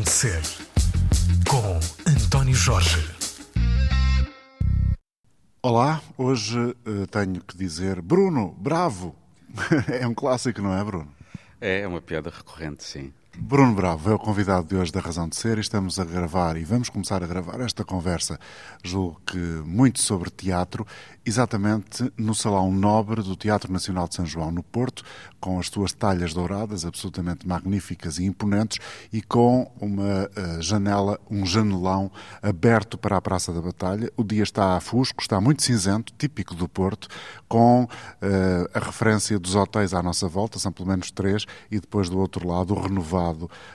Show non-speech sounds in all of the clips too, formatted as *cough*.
Razão de Ser, com António Jorge. Olá, hoje uh, tenho que dizer Bruno, bravo! *laughs* é um clássico, não é, Bruno? É, é uma piada recorrente, sim. Bruno Bravo é o convidado de hoje da Razão de Ser e estamos a gravar e vamos começar a gravar esta conversa, julgo que muito sobre teatro, exatamente no Salão Nobre do Teatro Nacional de São João, no Porto, com as suas talhas douradas absolutamente magníficas e imponentes e com uma uh, janela, um janelão aberto para a Praça da Batalha. O dia está a fusco, está muito cinzento, típico do Porto, com uh, a referência dos hotéis à nossa volta, são pelo menos três, e depois do outro lado o renovado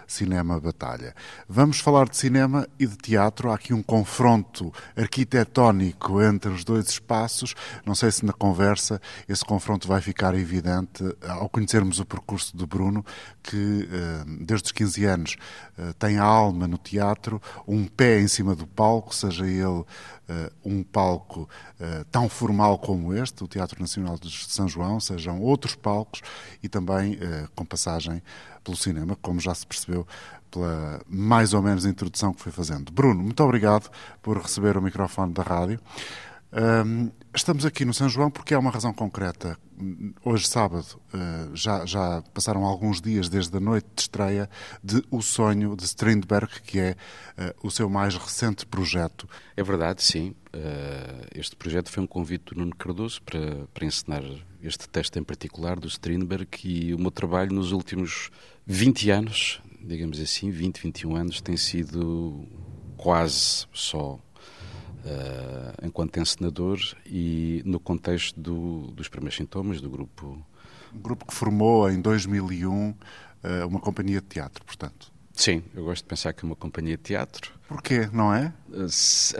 Cinema Batalha. Vamos falar de cinema e de teatro. Há aqui um confronto arquitetónico entre os dois espaços. Não sei se na conversa esse confronto vai ficar evidente ao conhecermos o percurso de Bruno, que eh, desde os 15 anos eh, tem a alma no teatro, um pé em cima do palco, seja ele um palco tão formal como este, o Teatro Nacional de São João, sejam outros palcos e também com passagem pelo cinema, como já se percebeu pela mais ou menos introdução que foi fazendo. Bruno, muito obrigado por receber o microfone da rádio. Um, estamos aqui no São João porque há uma razão concreta. Hoje, sábado, uh, já, já, passaram alguns dias desde a noite de estreia de O Sonho de Strindberg, que é uh, o seu mais recente projeto. É verdade, sim. Uh, este projeto foi um convite do Nuno Cardoso para, para ensinar este texto em particular do Strindberg e o meu trabalho nos últimos 20 anos, digamos assim, 20, 21 anos, tem sido quase só uh, enquanto encenador e no contexto do, dos primeiros sintomas do grupo. Um grupo que formou em 2001 uh, eh, uma companhia de teatro, portanto. Sim, eu gosto de pensar que é uma companhia de teatro. Porquê, não é? Uh, se,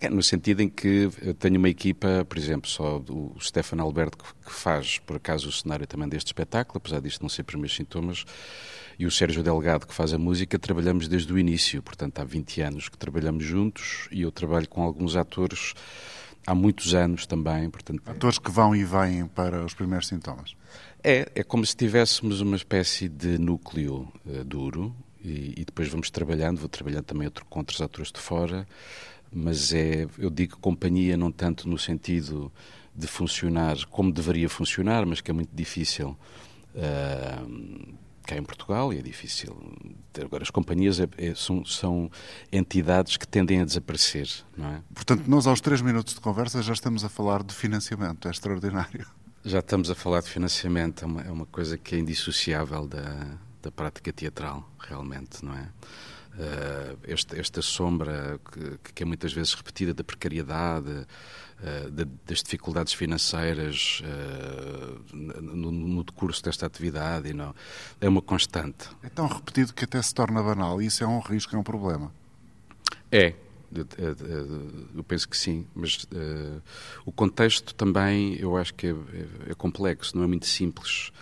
é no sentido em que eu tenho uma equipa, por exemplo, só o Stefano Alberto, que faz, por acaso, o cenário também deste espetáculo, apesar disto não ser primeiros sintomas, e o Sérgio Delgado, que faz a música, trabalhamos desde o início, portanto há 20 anos que trabalhamos juntos e eu trabalho com alguns atores há muitos anos também. Portanto, atores que vão e vêm para os primeiros sintomas. É, é como se tivéssemos uma espécie de núcleo uh, duro e, e, depois vamos trabalhando, vou trabalhando também outro, com outros atores de fora, mas é, eu digo companhia não tanto no sentido de funcionar como deveria funcionar, mas que é muito difícil. Uh, cá em Portugal e é difícil. Agora, as companhias é, é, são, são, entidades que tendem a desaparecer, não é? Portanto, nós aos três minutos de conversa já estamos a falar de financiamento, é extraordinário. Já estamos a falar de financiamento, é uma, é uma coisa que é indissociável da, da prática teatral, realmente, não é? Uh, esta, esta sombra que, que, é muitas vezes repetida da precariedade, uh, de, das dificuldades financeiras uh, no, no, decurso desta atividade, não, é uma constante. É tão repetido que até se torna banal, e isso é um risco, é um problema. É, eu penso que sim, mas uh, o contexto também eu acho que é, é, é complexo, não é muito simples,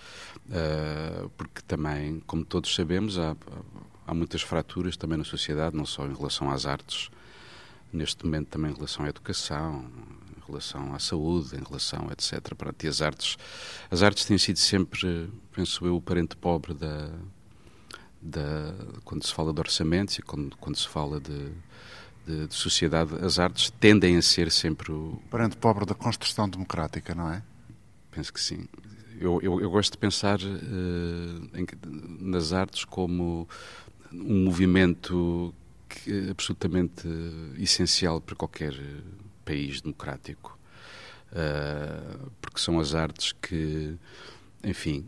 uh, porque também, como todos sabemos, há, há muitas fraturas também na sociedade, não só em relação às artes, neste momento também em relação à educação, em relação à saúde, em relação, etc. Para ti, as artes, as artes têm sido sempre, penso eu, o parente pobre da, da quando se fala de orçamentos e quando, quando se fala de, de, de, sociedade, as artes tendem a ser sempre o... Parente pobre da construção democrática, não é? Penso que sim. Eu, eu, eu gosto de pensar uh, em, nas artes como um movimento que é absolutamente essencial para qualquer país democrático, uh, porque são as artes que, enfim,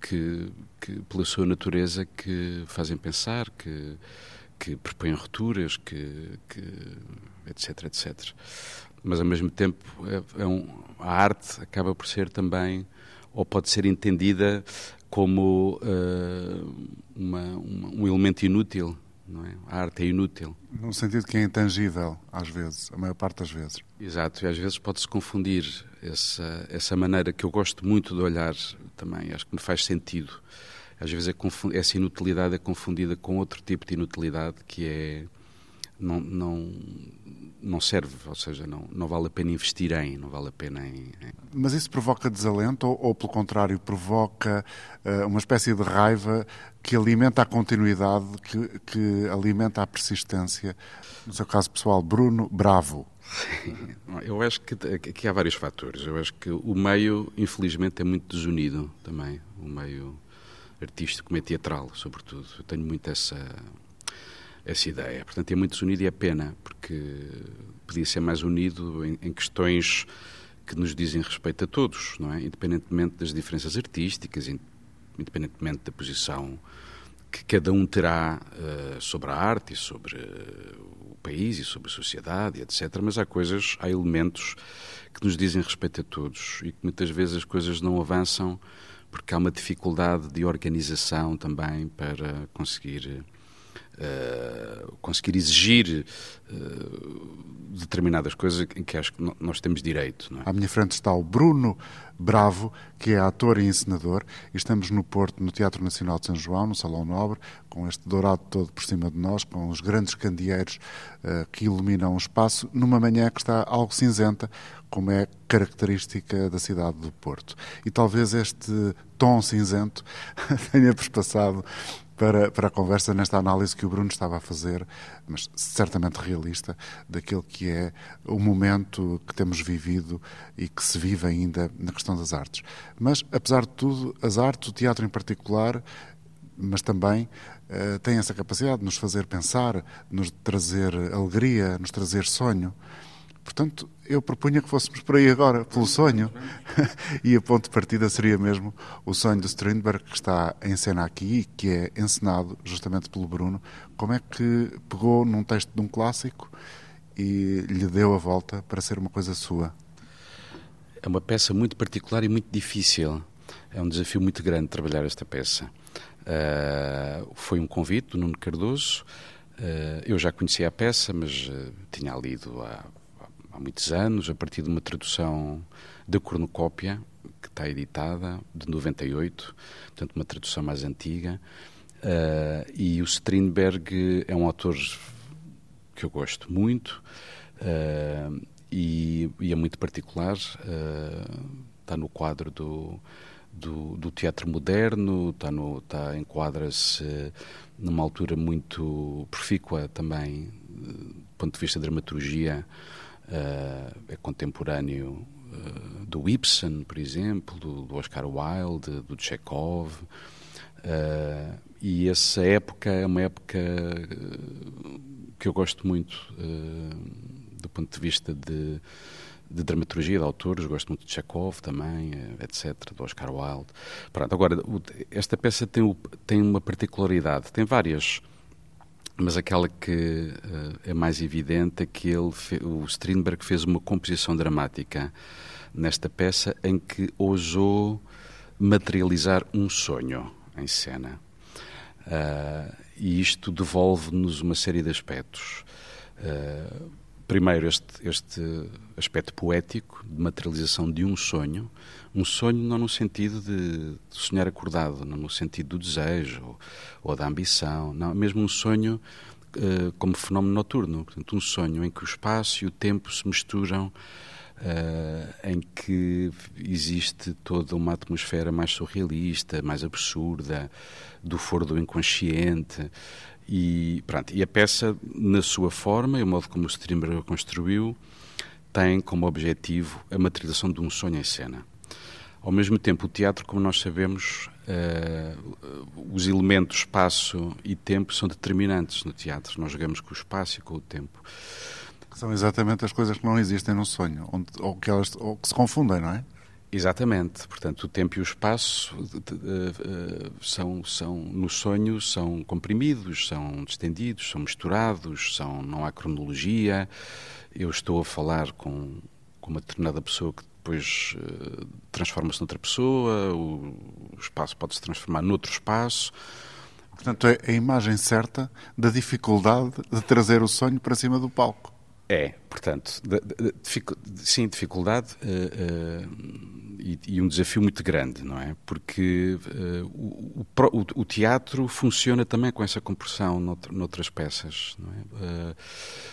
que, que, pela sua natureza que fazem pensar, que, que propõem rupturas, que, que, etc, etc. Mas ao mesmo tempo é, é um, a arte acaba por ser também ou pode ser entendida como uh, uma, uma, um elemento inútil. Não é? A arte é inútil. No sentido que é intangível, às vezes, a maior parte das vezes. Exato, e às vezes pode-se confundir essa, essa maneira que eu gosto muito de olhar também, acho que me faz sentido. Às vezes é essa inutilidade é confundida com outro tipo de inutilidade que é não, não, não serve, ou seja, não, não vale a pena investir em, não vale a pena em... Mas isso provoca desalento ou, ou pelo contrário, provoca uh, uma espécie de raiva que alimenta a continuidade, que, que alimenta a persistência? No seu caso pessoal, Bruno Bravo. Sim, eu acho que aqui há vários fatores. Eu acho que o meio, infelizmente, é muito desunido também. O meio artístico, meio teatral, sobretudo. Eu tenho muito essa essa ideia. Portanto, é muito desunido e é pena, porque podia ser mais unido em, em, questões que nos dizem respeito a todos, não é? Independentemente das diferenças artísticas, independentemente da posição que cada um terá uh, sobre a arte e sobre uh, o país e sobre a sociedade, etc. Mas há coisas, há elementos que nos dizem respeito a todos e que muitas vezes as coisas não avançam porque há uma dificuldade de organização também para conseguir uh, conseguir exigir uh, determinadas coisas em que acho que nós temos direito. É? À minha frente está o Bruno Bravo, que é ator e encenador, e estamos no Porto, no Teatro Nacional de São João, no Salão Nobre, com este dourado todo por cima de nós, com os grandes candeeiros uh, que iluminam o espaço, numa manhã que está algo cinzenta, como é característica da cidade do Porto. E talvez este tom cinzento *laughs* tenha perpassado para, para a conversa nesta análise que o Bruno estava a fazer, mas certamente realista, daquele que é o momento que temos vivido e que se vive ainda na questão das artes. Mas, apesar de tudo, as artes, o teatro em particular, mas também uh, essa capacidade de nos fazer pensar, de nos trazer alegria, nos trazer sonho. Portanto, eu propunha que fôssemos por aí agora, pelo sonho. *laughs* e a ponto de partida seria mesmo o sonho de Strindberg, que está em cena aqui e que é encenado justamente pelo Bruno. Como é que pegou num texto de um clássico e lhe deu a volta para ser uma coisa sua? É uma peça muito particular e muito difícil. É um desafio muito grande trabalhar esta peça. Uh, foi um convite do Nuno Cardoso. Uh, eu já conhecia a peça, mas uh, tinha lido há muitos anos, a partir de uma tradução da cornucópia, que está editada, de 98, portanto, uma tradução mais antiga. Uh, e o Strindberg é um autor que eu gosto muito uh, e, e, é muito particular. Uh, está no quadro do, do, do, teatro moderno, está, está enquadra-se numa altura muito profícua também, do ponto de vista da dramaturgia é contemporâneo uh, do Ibsen, por exemplo, do, do Oscar Wilde, do Chekhov. Uh, e essa época é uma época que eu gosto muito do ponto de vista de, de dramaturgia de autores, gosto muito de Chekhov também, etc., do Oscar Wilde. Pronto, agora, esta peça tem, tem uma particularidade, tem várias mas aquela que uh, é mais evidente é que ele, o Strindberg fez uma composição dramática nesta peça em que ousou materializar um sonho em cena. Uh, e isto devolve-nos uma série de aspectos. Uh, primeiro, este, este aspecto poético de materialização de um sonho, um sonho não no sentido de sonhar acordado, não no sentido do desejo ou, da ambição, não, mesmo um sonho uh, como fenómeno noturno, portanto, um sonho em que o espaço e o tempo se misturam, uh, em que existe toda uma atmosfera mais surrealista, mais absurda, do foro do inconsciente. E, pronto, e a peça, na sua forma e o modo como o Strindberg a construiu, tem como objetivo a materialização de um sonho em cena. Ao mesmo tempo, o teatro, como nós sabemos, uh, os elementos espaço e tempo são determinantes no teatro. Nós jogamos com o espaço e com o tempo. São exatamente as coisas que não existem no sonho, onde, ou, que elas, ou que se confundem, não é? Exatamente. Portanto, o tempo e o espaço uh, são, são, no sonho, são comprimidos, são distendidos, são misturados, são, não há cronologia. Eu estou a falar com, com uma determinada pessoa que depois uh, transforma-se noutra pessoa, o, o espaço pode se transformar noutro espaço. Portanto, é a imagem certa da dificuldade de trazer o sonho para cima do palco. É, portanto, de, de, de, sim, dificuldade uh, uh, e, e, um desafio muito grande, não é? Porque uh, o, o, o, teatro funciona também com essa compressão noutras peças, não é?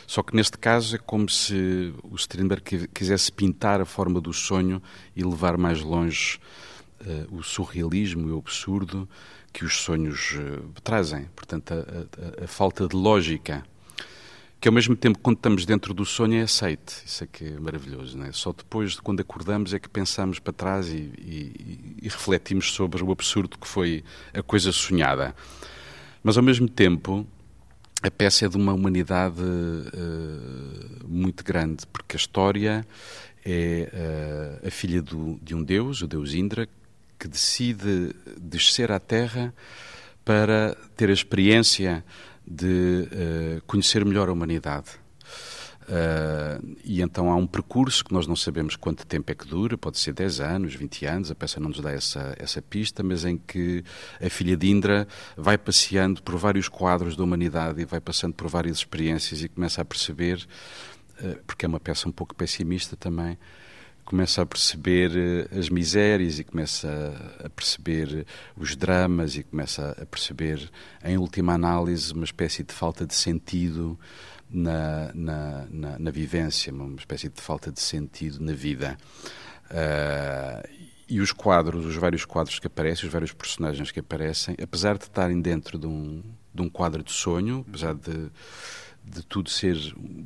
Só que neste caso é como se o Strindberg quisesse pintar a forma do sonho e levar mais longe o surrealismo e o absurdo que os sonhos trazem. Portanto, a, a, a falta de lógica que ao mesmo tempo, quando estamos dentro do sonho, é aceite. Isso é que é maravilhoso. Não é? Só depois, quando acordamos, é que pensamos para trás e, e, e refletimos sobre o absurdo que foi a coisa sonhada. Mas, ao mesmo tempo, a peça é de uma humanidade uh, muito grande, porque a história é uh, a filha do, de um deus, o deus Indra, que decide descer à Terra para ter a experiência de uh, conhecer melhor a humanidade. Uh, e então há um percurso que nós não sabemos quanto tempo é que dura, pode ser 10 anos, 20 anos, a peça não nos dá essa, essa pista, mas em que a filha de Indra vai passeando por vários quadros da humanidade e vai passando por várias experiências e começa a perceber, uh, porque é uma peça um pouco pessimista também, começa a perceber eh, as misérias e começa a perceber os dramas e começa a perceber, em última análise, uma espécie de falta de sentido na, na, na, na vivência, uma espécie de falta de sentido na vida. Uh, e os quadros, os vários quadros que aparecem, os vários personagens que aparecem, apesar de estarem dentro de um, de um quadro de sonho, apesar de, de tudo ser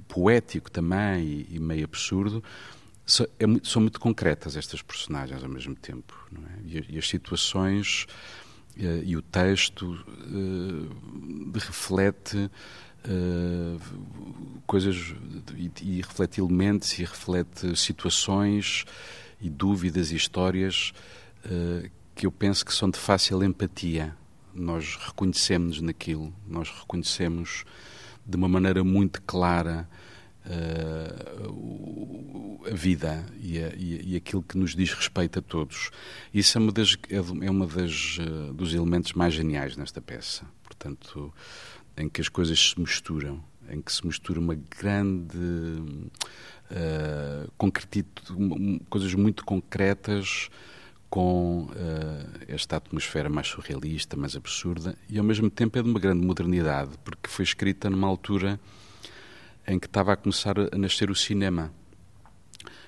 poético também e, e meio absurdo, é são muito concretas estas personagens ao mesmo tempo. É? E, e, as situações uh, e o texto uh, reflete uh, coisas e, e, reflete elementos e reflete situações e dúvidas e histórias que eu penso que são de fácil empatia. Nós reconhecemos naquilo, nós reconhecemos de uma maneira muito clara uh, a vida e, a, e, aquilo que nos diz respeito a todos. Isso é uma das, é, é uma das uh, dos elementos mais geniais nesta peça. Portanto, em que as coisas se misturam, em que se mistura uma grande uh, concretito, coisas muito concretas com uh, esta atmosfera mais surrealista, mais absurda, e ao mesmo tempo é de uma grande modernidade, porque foi escrita numa altura em que estava a começar a nascer o cinema.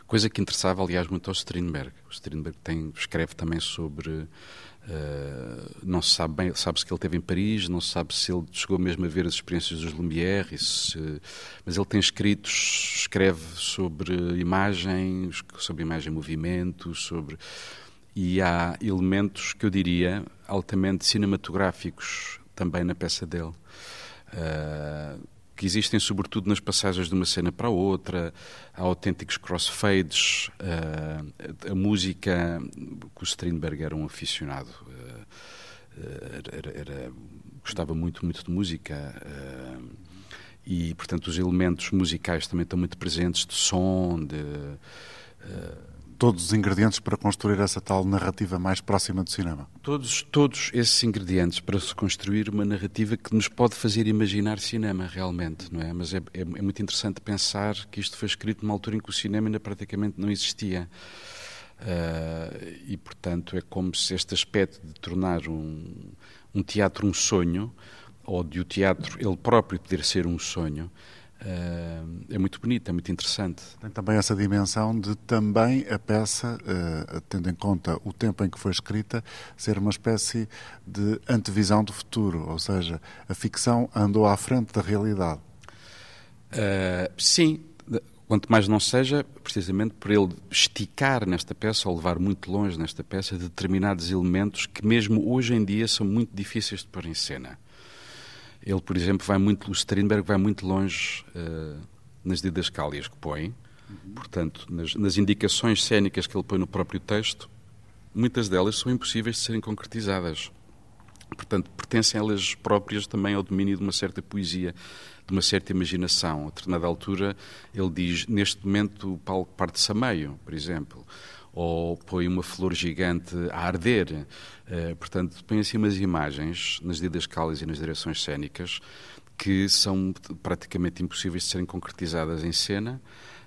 Coisa que interessava, aliás, muito ao Strindberg. O Strindberg tem, escreve também sobre. Uh, não se sabe bem, sabe-se que ele esteve em Paris, não se sabe se ele chegou mesmo a ver as experiências dos Lumière, se, mas ele tem escritos, escreve sobre imagem, sobre imagem em movimento, sobre. E há elementos que eu diria altamente cinematográficos também na peça dele. Uh, que existem sobretudo nas passagens de uma cena para outra, há autênticos crossfades, uh, a música, que o Strindberg era um aficionado, uh, era, era, gostava muito, muito de música, uh, e portanto os elementos musicais também estão muito presentes, de som, de todos os ingredientes para construir essa tal narrativa mais próxima do cinema? Todos, todos esses ingredientes para se construir uma narrativa que nos pode fazer imaginar cinema realmente, não é? Mas é, é, é muito interessante pensar que isto foi escrito numa altura em que o cinema ainda praticamente não existia. Uh, e, portanto, é como se este aspecto de tornar um, um teatro um sonho, ou de o teatro ele próprio poder ser um sonho, é muito bonito, é muito interessante. Tem também essa dimensão de também a peça, uh, tendo em conta o tempo em que foi escrita, ser uma espécie de antevisão do futuro, ou seja, a ficção andou à frente da realidade. Uh, sim, quanto mais não seja, precisamente por ele esticar nesta peça, ou levar muito longe nesta peça, determinados elementos que mesmo hoje em dia são muito difíceis de pôr em cena. Ele, por exemplo, vai muito, o Strindberg vai muito longe uh, nas didascálias que põe, uhum. portanto, nas, nas, indicações cénicas que ele põe no próprio texto, muitas delas são impossíveis de serem concretizadas. Portanto, pertencem elas próprias também ao domínio de uma certa poesia, de uma certa imaginação. A determinada altura, ele diz: neste momento o palco parte-se a meio, por exemplo ou põe uma flor gigante a arder. Uh, portanto, põe assim umas imagens nas didascálias e nas direções cênicas que são praticamente impossíveis de serem concretizadas em cena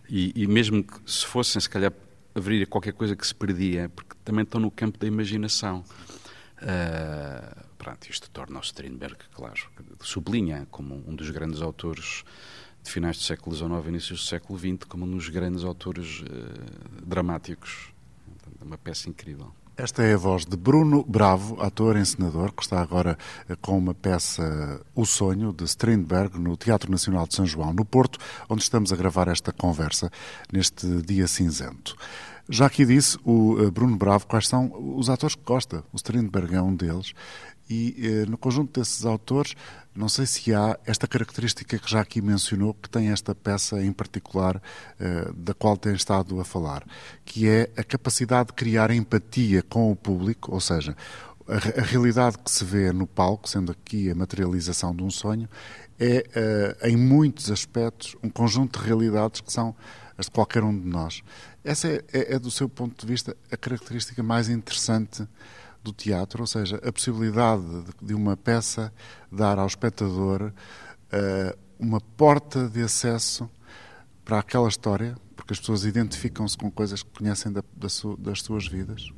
e, e mesmo que se fossem, se calhar, haveria qualquer coisa que se perdia, porque também estão no campo da imaginação. Uh, pronto, isto torna o Strindberg, claro, sublinha como um dos grandes autores de finais do século XIX e inícios do século XX, como um dos grandes autores uh, dramáticos. É uma peça incrível. Esta é a voz de Bruno Bravo, ator e encenador, que está agora eh, com uma peça O Sonho, de Strindberg, no Teatro Nacional de São João, no Porto, onde estamos a gravar esta conversa neste dia cinzento. Já aqui disse o eh, Bruno Bravo quais são os atores que gosta. O Strindberg é um deles e eh, no conjunto desses autores, não sei se há esta característica que já aqui mencionou, que tem esta peça em particular, eh, da qual tem estado a falar, que é a capacidade de criar empatia com o público, ou seja, a, realidade que se vê no palco, sendo aqui a materialização de um sonho, é, eh, em muitos aspectos, um conjunto de realidades que são as de qualquer um de nós. Essa é, é, é do seu ponto de vista, a característica mais interessante do teatro, ou seja, a possibilidade de uma peça dar ao espectador uh, uma porta de acesso para aquela história, porque as pessoas identificam-se com coisas que conhecem da, da su, das suas vidas?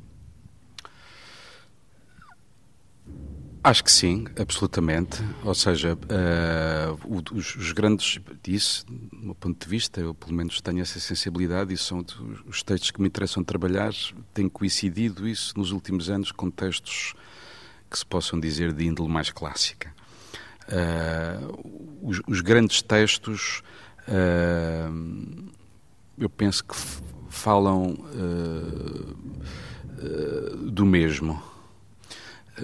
Acho que sim, absolutamente. Ou seja, uh, os, os, grandes, disse, do meu ponto de vista, eu pelo menos tenho essa sensibilidade e são os textos que me interessam trabalhar, têm coincidido isso nos últimos anos com textos que se possam dizer de índole mais clássica. Uh, os, os, grandes textos, uh, eu penso que falam do mesmo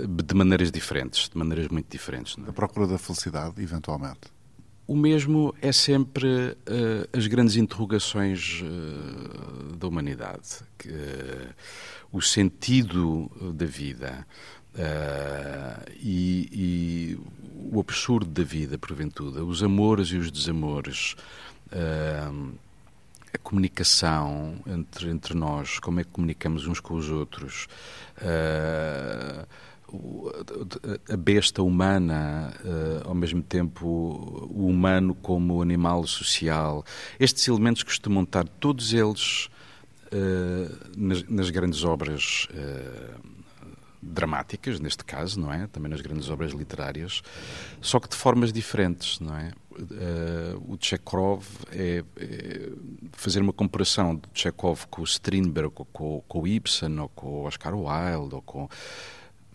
de maneiras diferentes, de maneiras muito diferentes. É? A procura da felicidade, eventualmente. O mesmo é sempre uh, as grandes interrogações uh, da humanidade, que, uh, o sentido da vida e, e, o absurdo da vida, porventura, os amores e os desamores, a comunicação entre, entre nós, como é que comunicamos uns com os outros a besta humana, uh, ao mesmo tempo o humano como animal social. Estes elementos costumam estar todos eles uh, nas, grandes obras uh, dramáticas, neste caso, não é? Também nas grandes obras literárias, só que de formas diferentes, não é? o Chekhov é, é, fazer uma comparação de Chekhov com o Strindberg, ou com, com o Ibsen, ou com o Oscar Wilde, ou com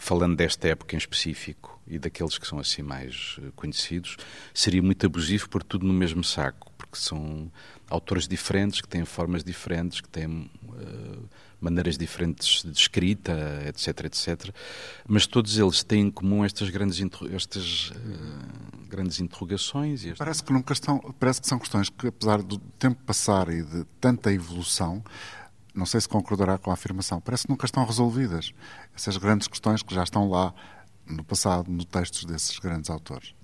falando desta época em específico e daqueles que são assim mais eh, conhecidos, seria muito abusivo pôr tudo no mesmo saco, porque são autores diferentes, que têm formas diferentes, que têm uh, maneiras diferentes de escrita, etc, etc. Mas todos eles têm em comum estas grandes, estas, uh, grandes interrogações. Parece que nunca estão, parece que são questões que, apesar do tempo passar e de tanta evolução, não sei se concordará com a afirmação, parece que nunca estão resolvidas. Essas grandes questões que já estão lá no passado, no textos desses grandes autores.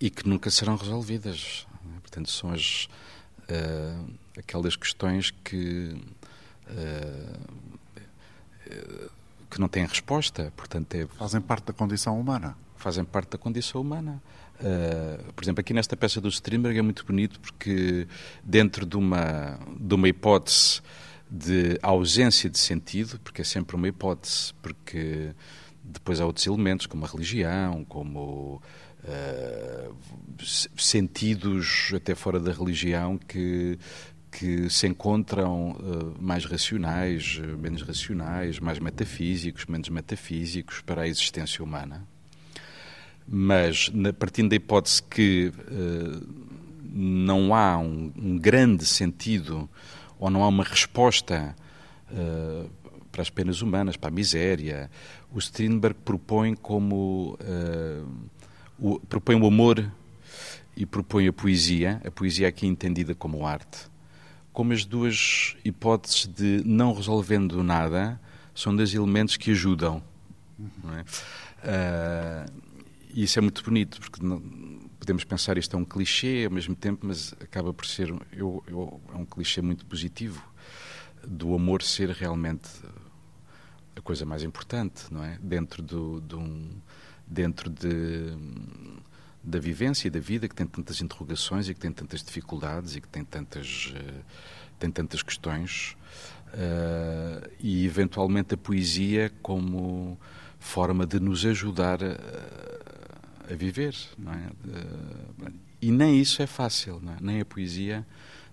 E que nunca serão resolvidas. É? Portanto, são as, uh, aquelas questões que, uh, que não têm resposta. Portanto, é... Fazem parte da condição humana. Fazem parte da condição humana. Uh, por exemplo, aqui nesta peça do Strindberg é muito bonito porque dentro de uma, de uma hipótese de ausência de sentido, porque é sempre uma hipótese, porque depois há outros elementos, como a religião, como uh, sentidos até fora da religião que, que se encontram uh, mais racionais, menos racionais, mais metafísicos, menos metafísicos para a existência humana. Mas, na, partindo da hipótese que uh, não há um, um grande sentido ou não há uma resposta uh, para as penas humanas, para a miséria. O Strindberg propõe como uh, o, propõe o amor e propõe a poesia, a poesia aqui entendida como arte, como as duas hipóteses de não resolvendo nada são dois elementos que ajudam. É? Uh, isso é muito bonito, porque não, podemos pensar isto é um clichê ao mesmo tempo, mas acaba por ser eu, eu, é um clichê muito positivo do amor ser realmente a coisa mais importante, não é? Dentro do, de um, dentro de da vivência e da vida que tem tantas interrogações e que tem tantas dificuldades e que tem tantas uh, tem tantas questões uh, e eventualmente a poesia como forma de nos ajudar a, a viver. É? e nem isso é fácil, é? nem a poesia,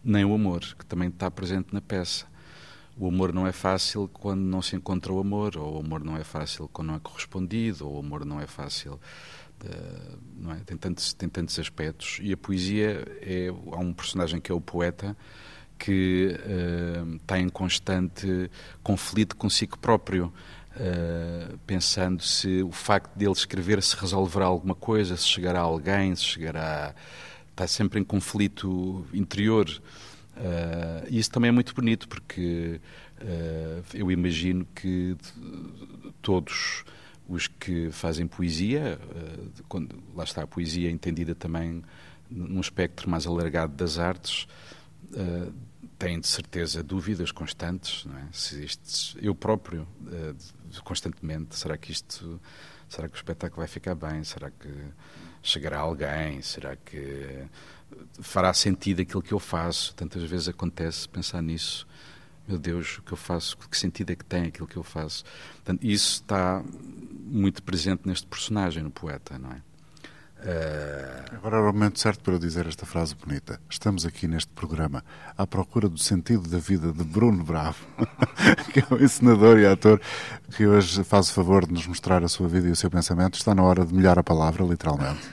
nem o amor, que também está presente na peça. O amor não é fácil quando não se encontra o amor, ou o amor não é fácil quando não é correspondido, ou o amor não é fácil. Uh, não é? Tem, tantos, tem tantos aspectos. E a poesia é. Há um personagem que é o poeta que uh, está em constante conflito consigo próprio. Uh, pensando se o facto dele escrever se resolverá alguma coisa, se chegará a alguém, se chegará. Está sempre em conflito interior. Uh, e isso também é muito bonito, porque uh, eu imagino que todos os que fazem poesia, quando, lá está a poesia entendida também num espectro mais alargado das artes, têm de certeza dúvidas constantes, é? Se eu próprio, constantemente, será que isto, será que o espetáculo vai ficar bem? Será que chegará alguém? Será que fará sentido aquilo que eu faço? Tantas vezes acontece pensar nisso. Meu Deus, o que eu faço? Que sentido é que tem aquilo que eu faço? Portanto, isso está muito presente neste personagem, no poeta, não é? Agora é o momento certo para eu dizer esta frase bonita. Estamos aqui neste programa à procura do sentido da vida de Bruno Bravo, *laughs* que é o encenador e ator que hoje faz o favor de nos mostrar a sua vida e o seu pensamento. Está na hora de molhar a palavra, literalmente.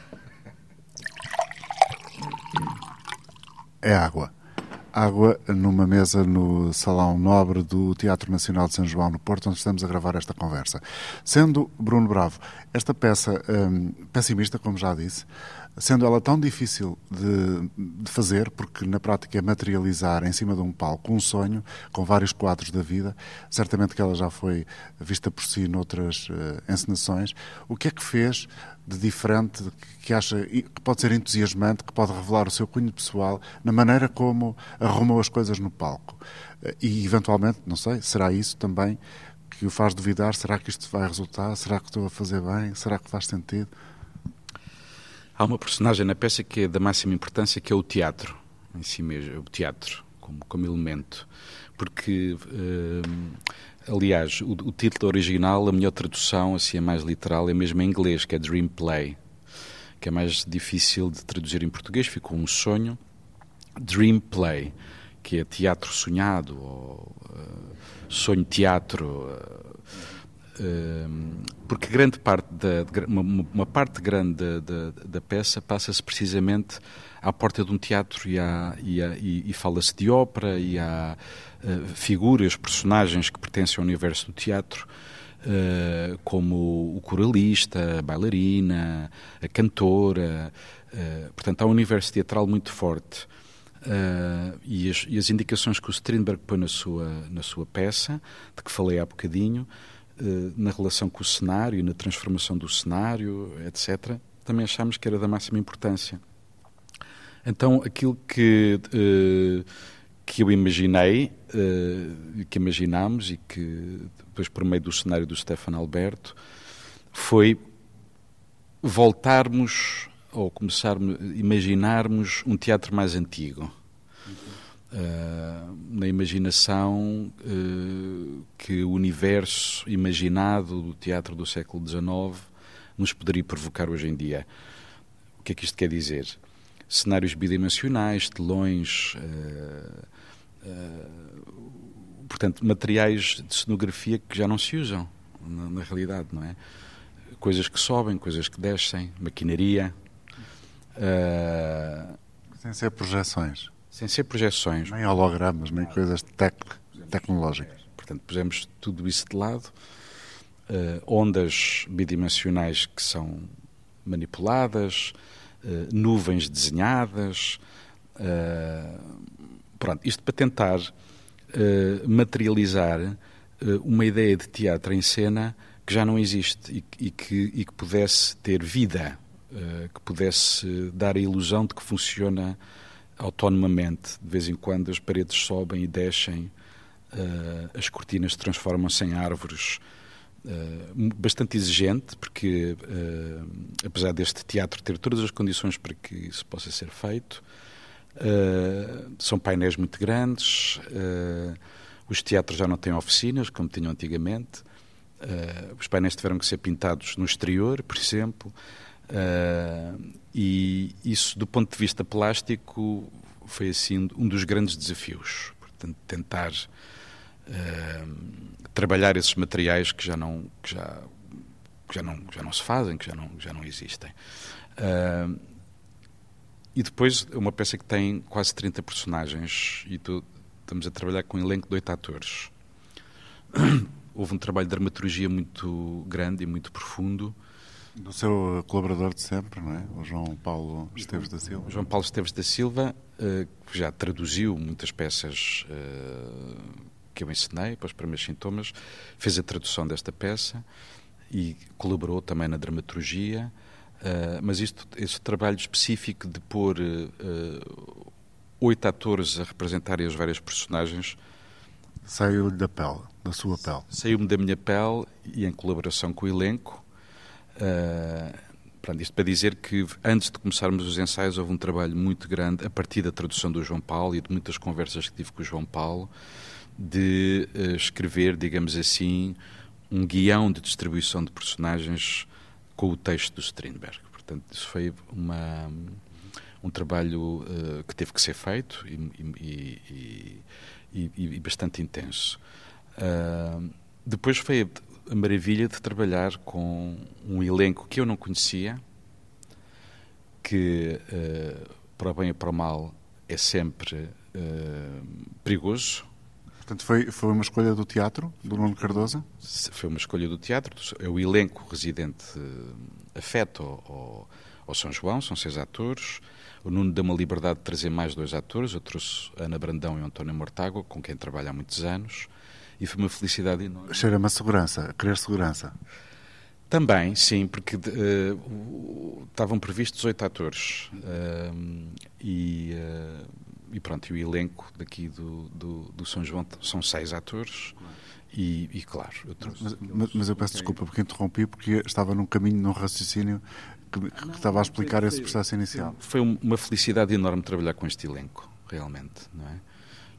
É água água numa mesa no Salão Nobre do Teatro Nacional de São João, no Porto, onde estamos a gravar esta conversa. Sendo Bruno Bravo, esta peça um, pessimista, como já disse, sendo ela tão difícil de, de, fazer, porque na prática é materializar em cima de um palco um sonho com vários quadros da vida, certamente que ela já foi vista por si noutras uh, encenações. O que é que fez de diferente, que acha que pode ser entusiasmante, que pode revelar o seu cunho pessoal na maneira como arrumou as coisas no palco? E eventualmente, não sei, será isso também que o faz duvidar? Será que isto vai resultar? Será que estou a fazer bem? Será que faz sentido? Há uma personagem na peça que é da máxima importância, que é o teatro, em si mesmo, o teatro, como, como elemento. Porque, uh, aliás, o, o, título original, a melhor tradução, assim, a mais literal, é mesmo em inglês, que é Dream Play, que é mais difícil de traduzir em português, ficou um sonho. Dream Play, que é teatro sonhado, ou uh, sonho teatro. Uh, porque grande parte da, uma, uma parte grande da, da, da peça passa-se precisamente à porta de um teatro e, e, e, e fala-se de ópera e há uh, figuras, personagens que pertencem ao universo do teatro, uh, como o coralista, a bailarina, a cantora. Uh, portanto, há um universo teatral muito forte. e, as, e as indicações que o Strindberg põe na sua, na sua peça, de que falei há bocadinho, na relação com o cenário, na transformação do cenário, etc., também achámos que era da máxima importância. Então, aquilo que, uh, que eu imaginei, uh, que imaginámos e que depois, por meio do cenário do Stefano Alberto, foi voltarmos ou começarmos, imaginarmos um teatro mais antigo Uh, na imaginação uh, que o universo imaginado do teatro do século XIX nos poderia provocar hoje em dia. O que é que isto quer dizer? Cenários bidimensionais, telões, uh, portanto, materiais de cenografia que já não se usam na, na, realidade, não é? Coisas que sobem, coisas que descem, maquinaria. Sem ser projeções sem ser projeções. Nem hologramas, nem coisas tec tecnológicas. Portanto, pusemos tudo isso de lado. Uh, ondas bidimensionais que são manipuladas, uh, nuvens desenhadas. Uh, pronto, isto para tentar materializar uma ideia de teatro em cena que já não existe e, e, que, e que pudesse ter vida, que pudesse dar a ilusão de que funciona autonomamente. De vez em quando as paredes sobem e descem, as cortinas transformam-se em árvores. Uh, bastante exigente, porque uh, apesar deste teatro ter todas as condições para que isso possa ser feito, são painéis muito grandes, Os teatros já não têm oficinas, como tinham antigamente. Uh, os painéis tiveram que ser pintados no exterior, por exemplo. Uh, e isso, do ponto de vista plástico, foi assim um dos grandes desafios. Portanto, tentar uh, trabalhar esses materiais que já não que já que já não já não se fazem, que já não já não existem. Uh, e depois uma peça que tem quase 30 personagens e tu, estamos a trabalhar com um elenco de oito atores. *coughs* Houve um trabalho de dramaturgia muito grande e muito profundo do seu colaborador de sempre, não é? O João Paulo Esteves da Silva. O João Paulo Esteves da Silva, uh, que já traduziu muitas peças uh, que eu ensinei para os primeiros sintomas, fez a tradução desta peça e colaborou também na dramaturgia. Uh, mas isto, esse trabalho específico de pôr oito atores a representarem as várias personagens saiu-lhe da pele, da sua pele. Saiu-me da minha pele e em colaboração com o elenco Uh, pronto, isto para dizer que antes de começarmos os ensaios houve um trabalho muito grande a partir da tradução do João Paulo e de muitas conversas que tive com o João Paulo de uh, escrever, digamos assim, um guião de distribuição de personagens com o texto do Strindberg. Portanto, isso foi uma, um trabalho uh, que teve que ser feito e, e, e, e bastante intenso. Uh, depois foi a maravilha de trabalhar com um elenco que eu não conhecia, que uh, para o bem e para o mal é sempre perigoso. Portanto, foi, foi uma escolha do teatro, do Nuno Cardoso? Foi uma escolha do teatro. É o elenco residente uh, afeto ao, ao São João, são seis atores. O Nuno deu uma liberdade de trazer mais dois atores. Eu trouxe Ana Brandão e António Mortágua, com quem trabalho há muitos anos e foi uma felicidade enorme. Cheira-me a segurança, a querer segurança. Também, sim, porque uh, estavam previstos oito atores uh, e, uh, e pronto, e o elenco daqui do, do, do São João são seis atores e, e claro, eu trouxe... Mas, mas, mas eu peço desculpa porque interrompi, porque estava num caminho, num raciocínio que, que não, estava a explicar foi, esse processo inicial. Foi uma felicidade enorme trabalhar com este elenco, realmente, não é?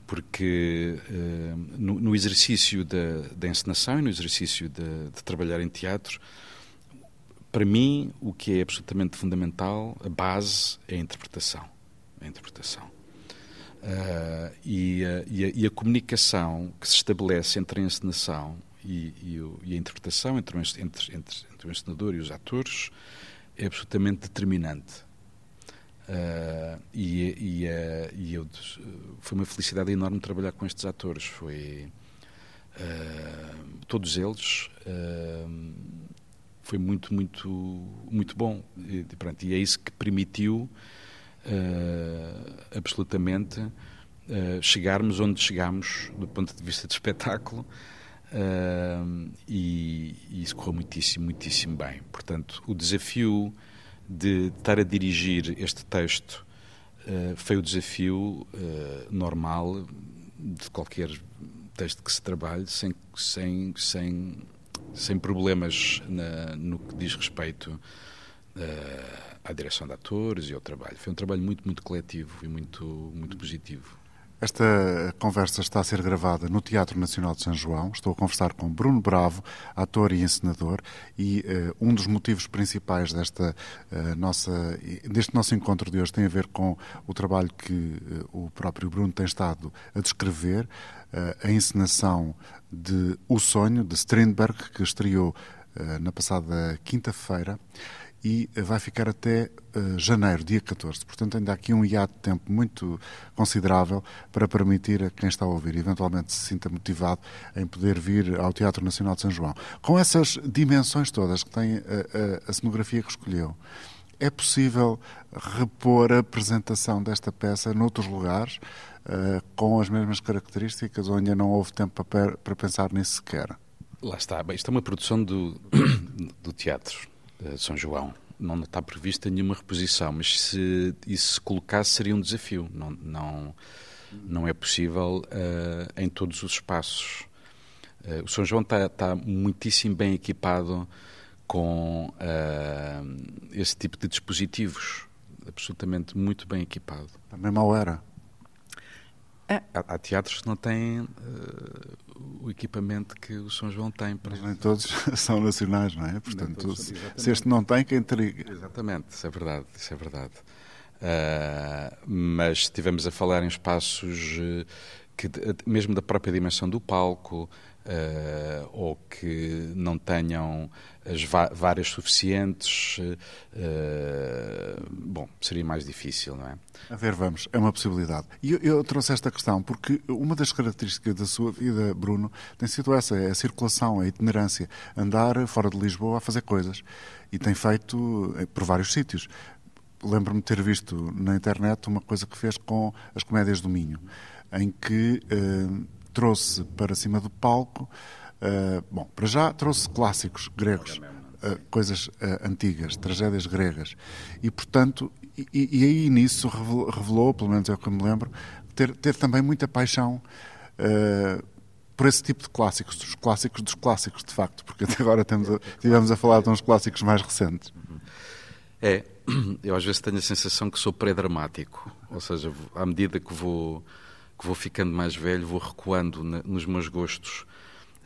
porque uh, no, no, exercício da, da, encenação e no exercício de, de, trabalhar em teatro, para mim, o que é absolutamente fundamental, a base, é a interpretação. A interpretação. Uh, e, a, e, a, e, a, comunicação que se estabelece entre a encenação e, e a interpretação, entre, entre, entre, entre o encenador e os atores, é absolutamente determinante. Uh, e eu, foi uma felicidade enorme trabalhar com estes atores. Foi uh, todos eles foi muito muito muito bom e, pronto, e é isso que permitiu absolutamente chegarmos onde chegamos do ponto de vista de espetáculo e, e isso correu muitíssimo muitíssimo bem. Portanto, o desafio de estar a dirigir este texto uh, foi o desafio uh, normal de qualquer texto que se trabalhe, sem, sem, sem, sem problemas na, no que diz respeito uh, à direção de atores e ao trabalho. Foi um trabalho muito, muito coletivo e muito, muito positivo. Esta conversa está a ser gravada no Teatro Nacional de São João. Estou a conversar com Bruno Bravo, ator e encenador, e uh, um dos motivos principais desta, uh, nossa, deste nosso encontro de hoje tem a ver com o trabalho que uh, o próprio Bruno tem estado a descrever, a encenação de O Sonho, de Strindberg, que estreou na passada quinta-feira e vai ficar até uh, janeiro, dia 14. Portanto, ainda há aqui um hiato de tempo muito considerável para permitir a quem está a ouvir, eventualmente se sinta motivado em poder vir ao Teatro Nacional de São João. Com essas dimensões todas que tem a, a, a cenografia que escolheu, é possível repor a apresentação desta peça noutros lugares, uh, com as mesmas características, ou ainda não houve tempo para, para pensar nisso sequer? Lá está. Bem, isto é uma produção do, *coughs* do teatro de São João. Não está prevista nenhuma reposição, mas se isso se colocasse seria um desafio. Não, não, não é possível uh, em todos os espaços. Uh, o São João está, está, muitíssimo bem equipado com uh, esse tipo de dispositivos, absolutamente muito bem equipado. Também mal era. É, há, há, teatros que não têm uh, o equipamento que o São João tem. Para... Mas nem todos *laughs* são nacionais, não é? Portanto, se, este não tem, quem teria? Exatamente, isso é verdade, isso é verdade. Uh, mas estivemos a falar em espaços uh, que, mesmo da própria dimensão do palco, uh, ou que não tenham as várias suficientes, uh, bom, seria mais difícil, não é? A ver, vamos, é uma possibilidade. E eu, eu, trouxe esta questão porque uma das características da sua vida, Bruno, tem sido essa, é a circulação, a itinerância, andar fora de Lisboa a fazer coisas. E tem feito eh, por vários sítios. Lembro-me de ter visto na internet uma coisa que fez com as comédias do Minho, em que trouxe para cima do palco, uh, bom, para já trouxe clássicos gregos, uh, coisas uh, antigas, tragédias gregas. E, portanto, e, e, aí nisso revelou, pelo menos é o que eu me lembro, ter, ter também muita paixão por esse tipo de clássicos, dos clássicos dos clássicos, de facto, porque até agora temos a, tivemos a falar de uns clássicos mais recentes. É, eu às vezes tenho a sensação que sou pré-dramático, ou seja, à medida que vou que vou ficando mais velho, vou recuando na, nos meus gostos.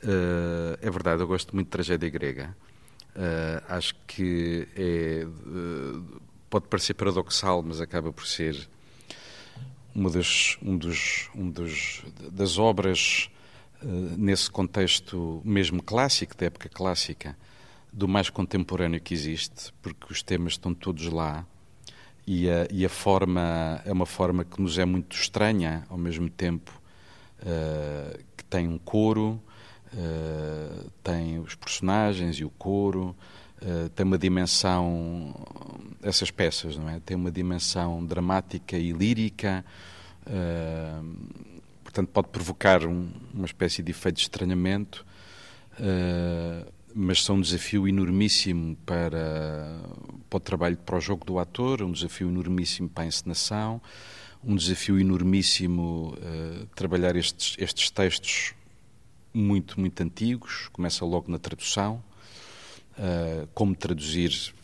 Uh, é verdade, eu gosto muito de tragédia grega. Uh, acho que é, uh, pode parecer paradoxal, mas acaba por ser uma das, um dos, um dos, das obras nesse contexto mesmo clássico, da época clássica, do mais contemporâneo que existe, porque os temas estão todos lá e a, e a forma é uma forma que nos é muito estranha ao mesmo tempo uh, que tem um coro uh, tem os personagens e o coro uh, tem uma dimensão essas peças não é? Tem uma dimensão dramática e lírica portanto pode provocar um, uma espécie de efeito de estranhamento mas são um desafio enormíssimo para, para o trabalho, para o jogo do ator, um desafio enormíssimo para a encenação, um desafio enormíssimo uh, trabalhar estes, estes textos muito, muito antigos, começa logo na tradução, uh, como traduzir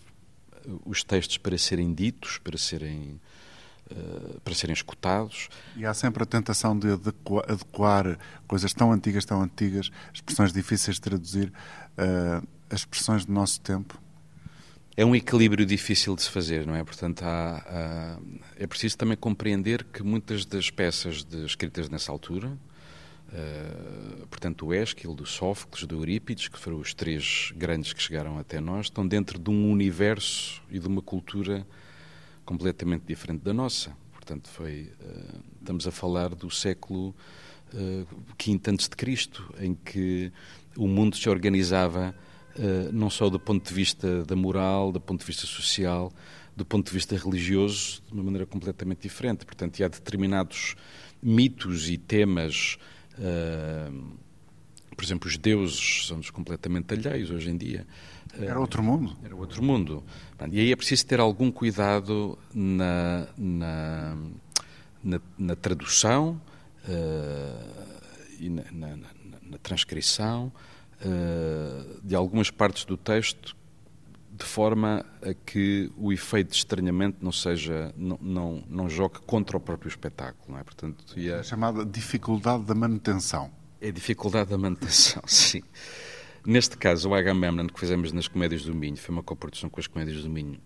os textos para serem ditos, para serem para serem escutados. E há sempre a tentação de adequar, adequar, coisas tão antigas, tão antigas, expressões difíceis de traduzir, uh, as expressões do nosso tempo? É um equilíbrio difícil de se fazer, não é? Portanto, há, há, é preciso também compreender que muitas das peças de, escritas nessa altura, uh, portanto, do Ésquilo, do Sófocles, do Eurípides, que foram os três grandes que chegaram até nós, estão dentro de um universo e de uma cultura completamente diferente da nossa. Portanto, foi, uh, estamos a falar do século V antes de Cristo, em que o mundo se organizava uh, não só do ponto de vista da moral, do ponto de vista social, do ponto de vista religioso, de uma maneira completamente diferente. Portanto, há determinados mitos e temas, por exemplo, os deuses são-nos completamente alheios hoje em dia. Uh, Era outro mundo? Era outro mundo. E aí é preciso ter algum cuidado na, na, na, na tradução e na, na transcrição uh, de algumas partes do texto de forma a que o efeito de estranhamento não seja não, não, não jogue contra o próprio espetáculo, não é? Portanto, a... é chamada dificuldade da manutenção. É a dificuldade da manutenção, *laughs* sim. Neste caso, o Agamemnon que fizemos nas Comédias do Minho, foi uma coprodução com as Comédias do Minho,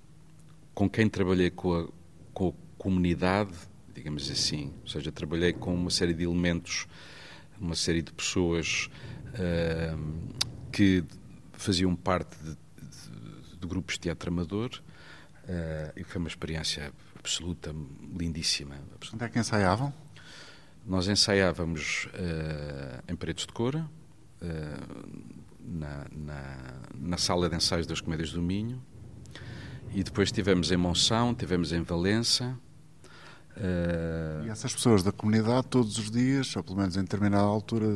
com quem trabalhei com a, com a comunidade, digamos assim, ou seja, trabalhei com uma série de elementos uma série de pessoas uh, que faziam parte de, de, de, grupos de teatro amador uh, e foi uma experiência absoluta, lindíssima. Onde é que ensaiavam? Nós ensaiávamos uh, em Paredes de Cora, na, na, na, sala de ensaios das Comédias do Minho, e depois estivemos em Monção, estivemos em Valença, Uh... E essas pessoas da comunidade, todos os dias, ou pelo menos em determinada altura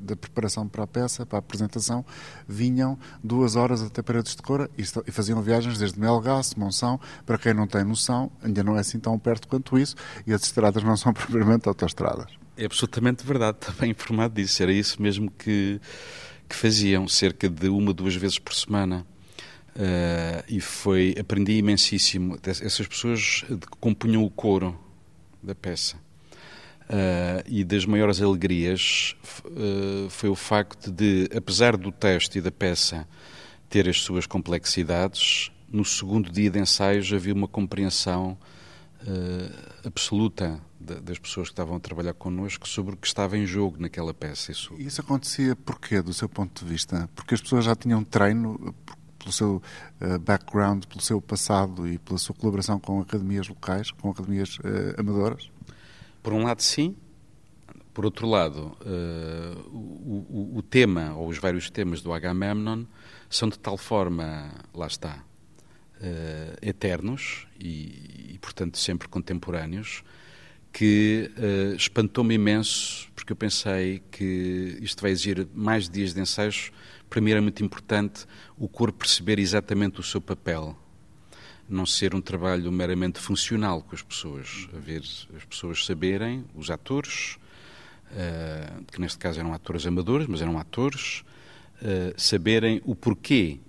da, preparação para a peça, para a apresentação, vinham duas horas até Paredes de Cora e, e faziam viagens desde Melgaço, Monção. Para quem não tem noção, ainda não é assim tão perto quanto isso, e as estradas não são *laughs* propriamente autoestradas. É absolutamente verdade, *laughs* está bem informado disso. Era isso mesmo que, que faziam, cerca de uma, duas vezes por semana. Uh, e foi aprendi imensíssimo essas pessoas que compunham o coro da peça Uh, e das maiores alegrias uh, foi o facto de, apesar do texto e da peça ter as suas complexidades, no segundo dia de ensaios havia uma compreensão absoluta das pessoas que estavam a trabalhar connosco sobre o que estava em jogo naquela peça. Isso, isso acontecia porquê, do seu ponto de vista? Porque as pessoas já tinham treino pelo seu uh, background, pelo seu passado e pela sua colaboração com academias locais, com academias uh, amadoras? Por um lado, sim. Por outro lado, uh, o, o, o, tema, ou os vários temas do Agamemnon, são de tal forma, lá está, eternos e, e, portanto, sempre contemporâneos, que uh, espantou-me imenso, porque eu pensei que isto vai exigir mais dias de ensaios. Primeiro é muito importante o corpo perceber exatamente o seu papel, não ser um trabalho meramente funcional com as pessoas, a ver as pessoas saberem, os atores, uh, que neste caso eram atores amadores, mas eram atores, uh, saberem o porquê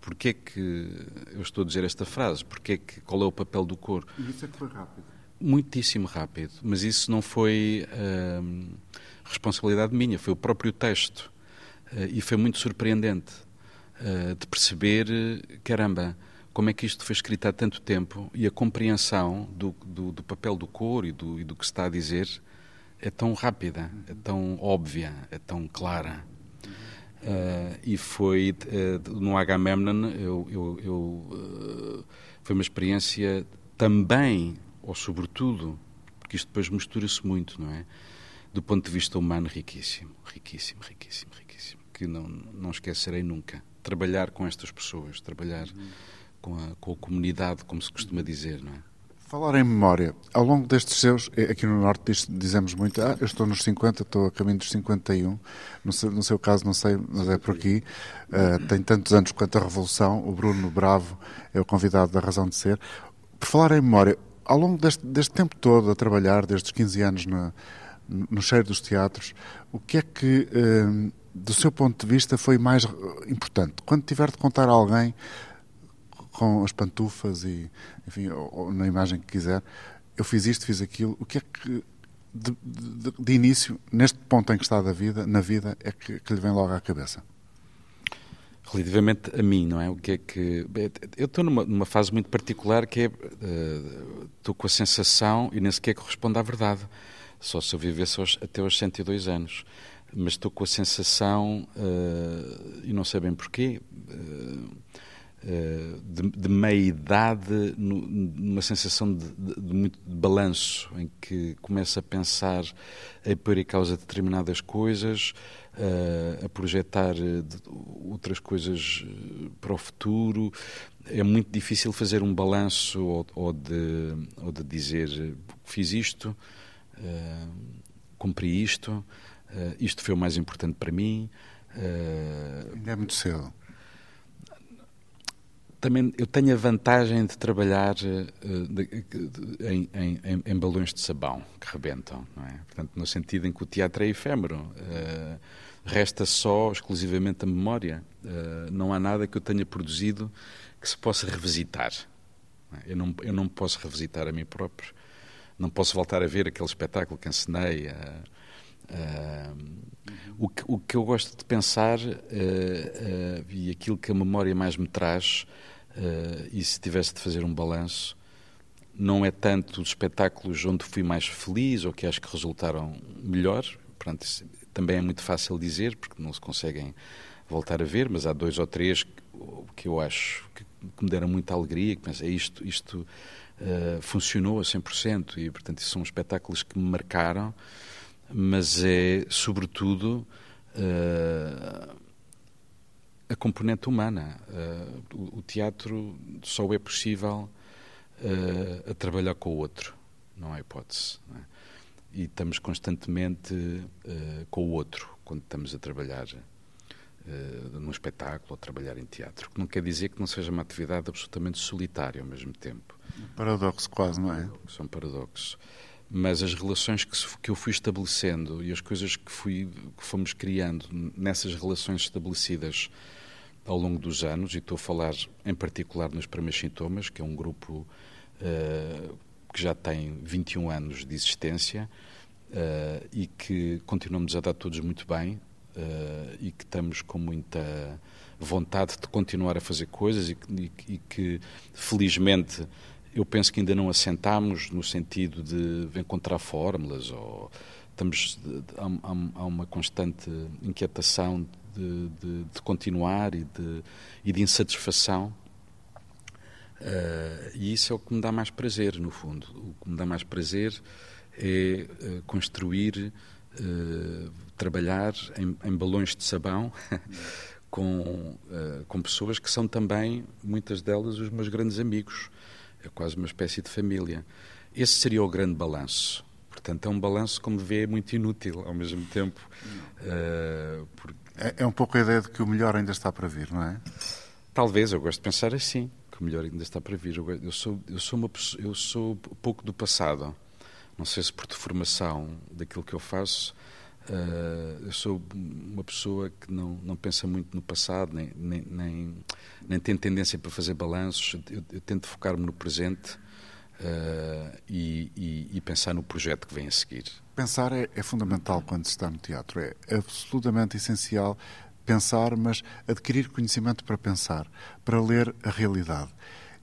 Porquê que eu estou a dizer esta frase? Porquê que, qual é o papel do coro? E isso é que foi rápido muitíssimo rápido, mas isso não foi uh, responsabilidade minha, foi o próprio texto. Uh, e foi muito surpreendente uh, de perceber, caramba, como é que isto foi escrito há tanto tempo e a compreensão do, do, do papel do cor e do, e do que se está a dizer é tão rápida, é tão óbvia, é tão clara. E foi no Agamemnon eu, eu, eu foi uma experiência também ou sobretudo, porque isto depois mistura-se muito, não é? Do ponto de vista humano, riquíssimo, riquíssimo, riquíssimo, riquíssimo, que não, não esquecerei nunca. Trabalhar com estas pessoas, trabalhar uhum. com, a, com a comunidade, como se costuma dizer, não é? Falar em memória, ao longo destes seus, eh, aqui no Norte dizemos muito, ah, eu estou nos 50, estou a caminho dos 51, no seu, no seu caso não sei, mas é por aqui, uh, tem tantos anos quanto a Revolução, o Bruno Bravo é o convidado da Razão de Ser. Por falar em memória, ao longo deste, deste, tempo todo a trabalhar, desde os 15 anos no, no cheiro dos teatros, o que é que, eh, do seu ponto de vista, foi mais importante? Quando tiver de contar a alguém com as pantufas e, enfim, ou, ou na imagem que quiser, eu fiz isto, fiz aquilo, o que é que, de, de, de início, neste ponto em que está da vida, na vida, é que, que lhe vem logo à cabeça? Relativamente a mim, não é? O que é que. Eu estou numa, numa fase muito particular que é. Uh, estou com a sensação, e nem sequer corresponde à verdade, só se eu vivesse aos, até aos 102 anos. Mas estou com a sensação, uh, e não sei bem porquê, uh, de, de meia-idade, numa sensação de, de, de, muito de balanço, em que começo a pensar em pôr em causa determinadas coisas, uh, a projetar eh, outras coisas eh, para o futuro. É muito difícil fazer um balanço ou, ou, de, ou de dizer fiz isto, uh, cumpri isto, uh, isto foi o mais importante para mim. Ainda é muito cedo também eu tenho a vantagem de trabalhar de, em, em, em, balões de sabão que rebentam, não é? Portanto, no sentido em que o teatro é efêmero. Uh, resta só exclusivamente a memória. Uh, não há nada que eu tenha produzido que se possa revisitar. Eu não, eu não posso revisitar a mim próprio. Não posso voltar a ver aquele espetáculo que ensinei. O, que, o que eu gosto de pensar e aquilo que a memória mais me traz, e se tivesse de fazer um balanço, não é tanto os espetáculos onde fui mais feliz ou que acho que resultaram melhor. Portanto, também é muito fácil dizer, porque não se conseguem voltar a ver, mas há dois ou três que, que eu acho que, que, me deram muita alegria, que pensei, isto, isto uh, funcionou a 100%, e portanto são espetáculos que me marcaram, mas é sobretudo uh, a componente humana. Uh, o, o, teatro só é possível a trabalhar com o outro, não há hipótese. Não é? e estamos constantemente uh, com o outro quando estamos a trabalhar uh, num espetáculo ou trabalhar em teatro. Que não quer dizer que não seja uma atividade absolutamente solitária ao mesmo tempo. paradoxo quase, não é? São paradoxos. Mas as relações que, que eu fui estabelecendo e as coisas que, fui, que fomos criando nessas relações estabelecidas ao longo dos anos, e estou a falar em particular nos primeiros sintomas, que é um grupo uh, que já tem 21 anos de existência, e que continuamos a dar todos muito bem e que estamos com muita vontade de continuar a fazer coisas e, e que, felizmente, eu penso que ainda não assentámos no sentido de encontrar fórmulas ou estamos há, uma constante inquietação de, de, de continuar e de, e de insatisfação. Uh, e isso é o que me dá mais prazer no fundo. O que me dá mais prazer é uh, construir uh, trabalhar em, em, balões de sabão *laughs* com, com pessoas que são também muitas delas os meus grandes amigos é quase uma espécie de família. Esse seria o grande balanço. Portanto, é um balanço, como vê, muito inútil ao mesmo tempo. Uh, porque... é, é, um pouco a ideia de que o melhor ainda está para vir, não é? Talvez, eu gosto de pensar assim, que o melhor ainda está para vir. Eu, eu sou, eu sou, uma, eu sou pouco do passado. Não sei se por deformação daquilo que eu faço, Uh, eu sou uma pessoa que não, não pensa muito no passado, nem, nem, nem, nem tem tendência para fazer balanços. Eu, eu tento focar-me no presente uh, e, e, e, pensar no projeto que vem a seguir. Pensar é, é fundamental quando se está no teatro. É absolutamente essencial pensar, mas adquirir conhecimento para pensar, para ler a realidade.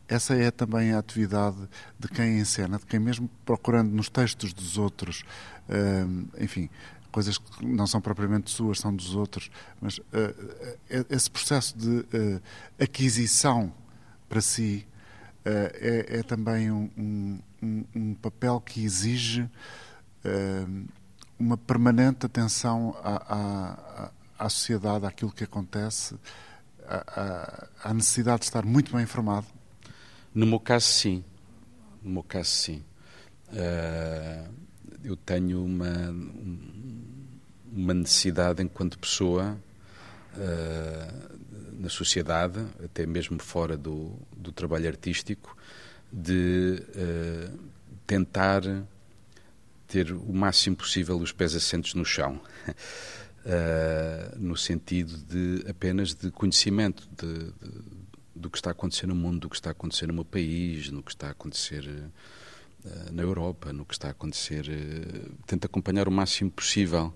Essa é também a atividade de quem encena, de quem mesmo procurando nos textos dos outros, uh, enfim, coisas que não são propriamente suas, são dos outros, mas uh, esse processo de uh, aquisição para si uh, é, é, também um, um, um, papel que exige uma permanente atenção à, à, à, sociedade, àquilo que acontece, à, à, necessidade de estar muito bem informado. No meu caso, sim. No meu caso, sim. Eu tenho uma, uma necessidade enquanto pessoa uh, na sociedade, até mesmo fora do, do trabalho artístico, de uh, tentar ter o máximo possível os pés assentes no chão. Uh, *laughs* no sentido de apenas de conhecimento de, de, do que está a acontecer no mundo, do que está a acontecer no meu país, no que está a acontecer na Europa, no que está a acontecer. Uh, tento acompanhar o máximo possível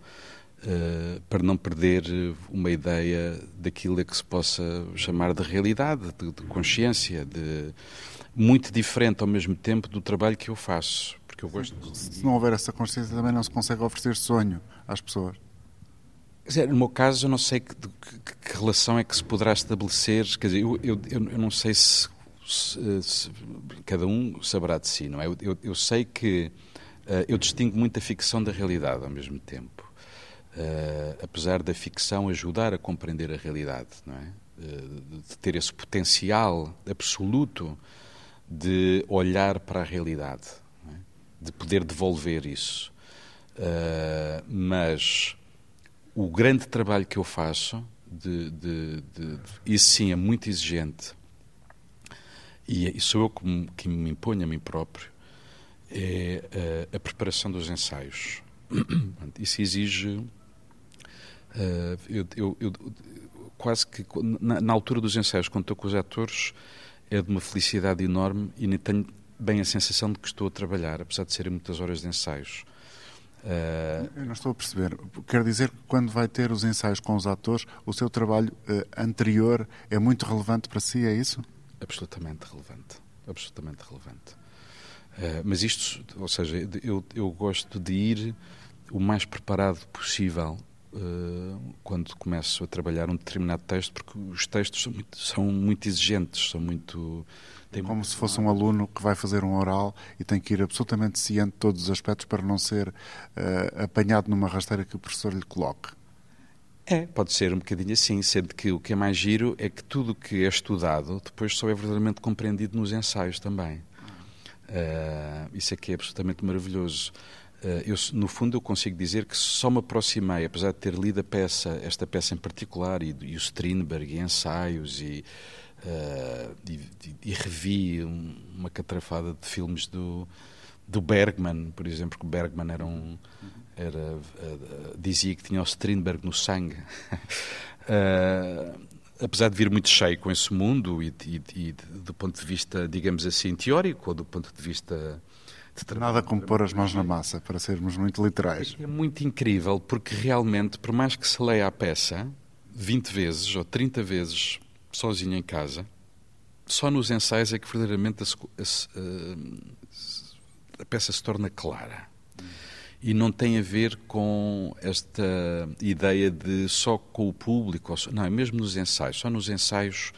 Uh, para não perder uma ideia daquilo a que se possa chamar de realidade, de, de, consciência, de muito diferente ao mesmo tempo do trabalho que eu faço, porque eu gosto. Se não houver essa consciência, também não se consegue oferecer sonho às pessoas. Dizer, no meu caso, eu não sei que, que, que, relação é que se poderá estabelecer. Quer dizer, eu, eu, eu não sei se, se, se, cada um saberá de si, não é? Eu, eu, eu sei que uh, eu distingo muito a ficção da realidade ao mesmo tempo uh, apesar da ficção ajudar a compreender a realidade, não é? Uh, de ter esse potencial absoluto de olhar para a realidade, é? de poder devolver isso. Uh, mas o grande trabalho que eu faço, de, de, de, de isso sim é muito exigente, e, e sou eu que me, que me imponho a mim próprio, é a preparação dos ensaios. *clears throat* Isso exige Uh, eu, eu, eu, quase que na, na, altura dos ensaios, quando estou com os atores, é de uma felicidade enorme e nem tenho bem a sensação de que estou a trabalhar, apesar de serem muitas horas de ensaios. Uh... Eu não estou a perceber. Quer dizer que quando vai ter os ensaios com os atores, o seu trabalho uh, anterior é muito relevante para si, é isso? Absolutamente relevante. Absolutamente relevante. Uh, mas isto, ou seja, eu, eu gosto de ir o mais preparado possível uh, quando começo a trabalhar um determinado texto, porque os textos são muito, são muito exigentes, são muito. Como se fosse um aluno que vai fazer um oral e tem que ir absolutamente ciente de todos os aspectos para não ser uh, apanhado numa rasteira que o professor lhe coloque. É, pode ser um bocadinho assim, sendo que o que é mais giro é que tudo o que é estudado depois só é verdadeiramente compreendido nos ensaios também. Uh, isso é que é absolutamente maravilhoso. Eh, eu, no fundo, eu consigo dizer que só me aproximei, apesar de ter lido a peça, esta peça em particular, e, e o Strindberg, e ensaios, e, uh, e, e, revi uma catrafada de filmes do, do Bergman, por exemplo, que o Bergman era um. Era, uh, dizia que tinha o Strindberg no sangue. uh, *laughs* apesar de vir muito cheio com esse mundo e, e, e, do ponto de vista, digamos assim, teórico ou do ponto de vista de. Nada como pôr as mãos na massa, para sermos muito literais. É muito incrível, porque realmente, por mais que se leia a peça 20 vezes ou 30 vezes sozinho em casa, só nos ensaios é que verdadeiramente a, a, a peça se torna clara. E não tem a ver com esta ideia de só com o público. Não, é mesmo nos ensaios. Só nos ensaios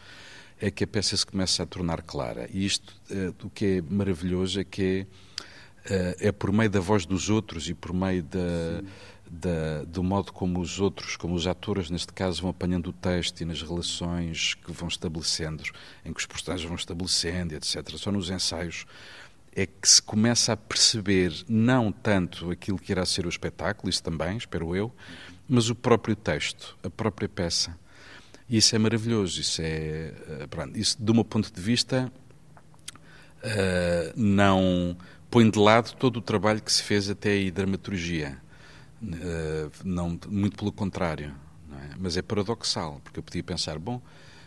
é que a peça se começa a tornar clara. E isto, uh, o que é maravilhoso é que é, é por meio da voz dos outros e por meio da, da, do modo como os outros, como os atores, neste caso, vão apanhando o texto e nas relações que vão estabelecendo, em que os personagens vão estabelecendo, etc. Só nos ensaios é que se começa a perceber não tanto aquilo que irá ser o espetáculo, isso também, espero eu, mas o próprio texto, a própria peça. E isso é maravilhoso, isso é, eh, pronto, isso do meu ponto de vista uh, não põe de lado todo o trabalho que se fez até aí, dramaturgia, uh, não, muito pelo contrário, é? mas é paradoxal, porque eu podia pensar, bom,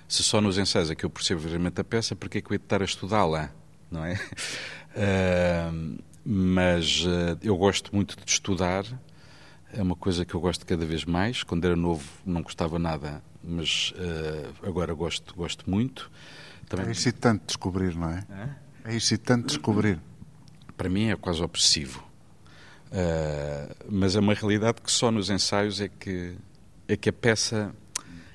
se só nos ensaios é que eu percebo verdadeiramente a peça, porque é que eu ia estar a estudá-la, não é? Uh, mas eu gosto muito de estudar, é uma coisa que eu gosto cada vez mais. Quando era novo não gostava nada, mas uh, agora gosto, gosto muito. Também... É excitante descobrir, não é? É, é excitante descobrir. Para mim é quase obsessivo. Uh, mas é uma realidade que só nos ensaios é que, é que a peça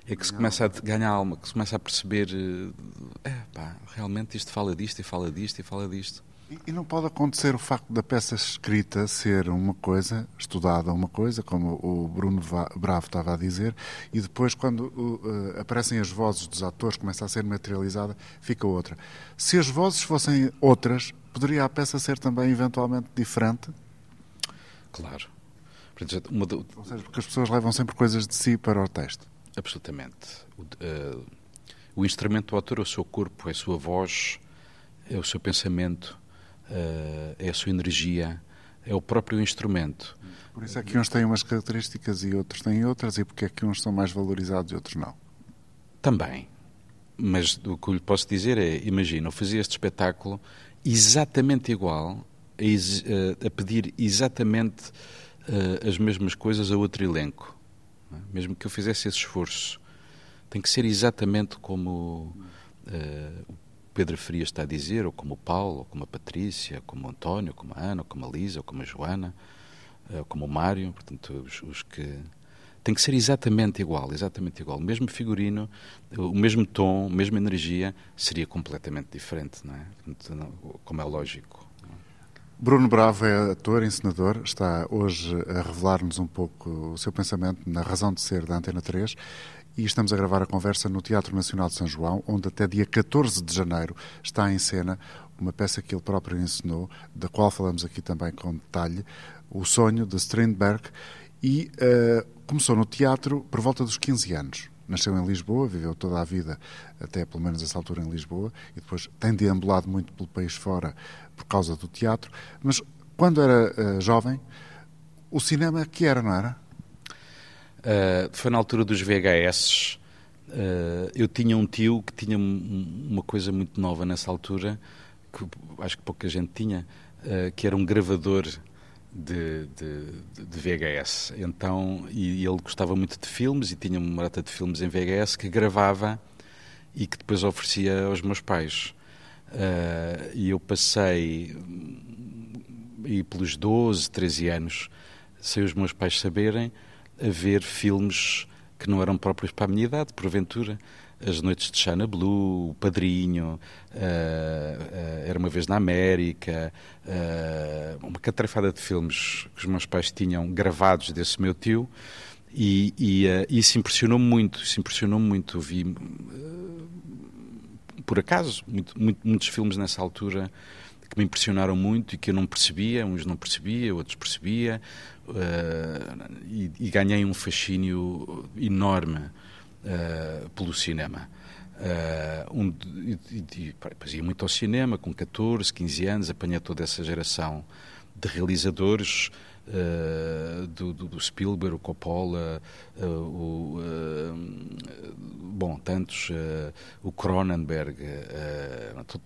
é que se começa a ganhar alma, que se começa a perceber, eh, é, pá, realmente isto fala disto e fala disto e fala disto. E não pode acontecer o facto da peça escrita ser uma coisa, estudada uma coisa, como o Bruno Bravo estava a dizer, e depois, quando uh, aparecem as vozes dos atores, começa a ser materializada, fica outra. Se as vozes fossem outras, poderia a peça ser também eventualmente diferente? Claro. Uma. Ou seja, porque as pessoas levam sempre coisas de si para o texto. Absolutamente. O, uh, o instrumento do autor é o seu corpo, é a sua voz, é o seu pensamento é a sua energia, é o próprio instrumento. Por isso é que uns têm umas características e outros têm outras, e porque é que uns são mais valorizados e outros não? Também. Mas o que eu lhe posso dizer é: imagina, eu fazia este espetáculo exatamente igual, a, eh, a pedir exatamente uh, as mesmas coisas a outro elenco. É? Mesmo que eu fizesse esse esforço. Tem que ser exatamente como uh, Pedro Frias está a dizer, ou como o Paulo, ou como a Patrícia, como o António, como a Ana, ou como a Lisa, ou como a Joana, ou como o Mário, portanto, os, os que tem que ser exatamente igual, exatamente igual. O mesmo figurino, o mesmo tom, a mesma energia, seria completamente diferente, não é? Como é lógico. Bruno Bravo é ator, encenador, está hoje a revelar-nos um pouco o seu pensamento na razão de ser da Antena 3 e estamos a gravar a conversa no Teatro Nacional de São João, onde até dia 14 de janeiro está em cena uma peça que ele próprio ensinou, da qual falamos aqui também com detalhe, O Sonho, de Strindberg, e uh, começou no teatro por volta dos 15 anos. Nasceu em Lisboa, viveu toda a vida, até pelo menos essa altura em Lisboa, e depois tem deambulado muito pelo país fora por causa do teatro. Mas quando era uh, jovem, o cinema que era, não era? Uh, foi na altura dos VHS. Uh, eh, eu tinha um tio que tinha uma coisa muito nova nessa altura, que acho que pouca gente tinha, uh, que era um gravador de, de, de, VHS. Então, e, e ele gostava muito de filmes e tinha uma data de filmes em VHS que gravava e que depois oferecia aos meus pais. Uh, e eu passei, e pelos 12, 13 anos, sem os meus pais saberem, a ver filmes que não eram próprios para a minha idade, porventura. As Noites de China Blue, O Padrinho, uh, uh, Era uma Vez na América, uh, uma catrafada de filmes que os meus pais tinham gravados desse meu tio, e, e isso impressionou-me muito, isso impressionou-me muito. Vi, por acaso, muito, muito, muitos filmes nessa altura que me impressionaram muito e que eu não percebia, uns não percebia, outros percebia, uh, e, e, ganhei um fascínio enorme uh, pelo cinema. Uh, um, e, e, ia muito ao cinema com 14, 15 anos, apanhei toda essa geração de realizadores uh, do, do, do, Spielberg, o Coppola, uh, o, bom, tantos, o Cronenberg,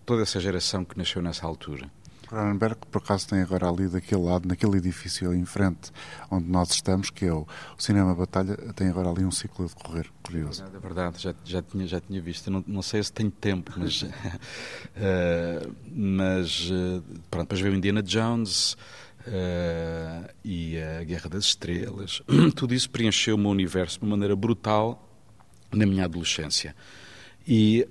toda essa geração que nasceu nessa altura. Cronenberg, por acaso, tem agora ali daquele lado, naquele edifício em frente onde nós estamos, que é o, o Cinema Batalha, tem agora ali um ciclo a decorrer, curioso. É verdade, já, já, tinha, já tinha visto. não, não sei se tenho tempo, mas. uh, *laughs* mas uh, pronto, depois veio Indiana Jones. Uh, e a Guerra das Estrelas, *clears throat* tudo isso preencheu o meu universo de uma maneira brutal na minha adolescência. E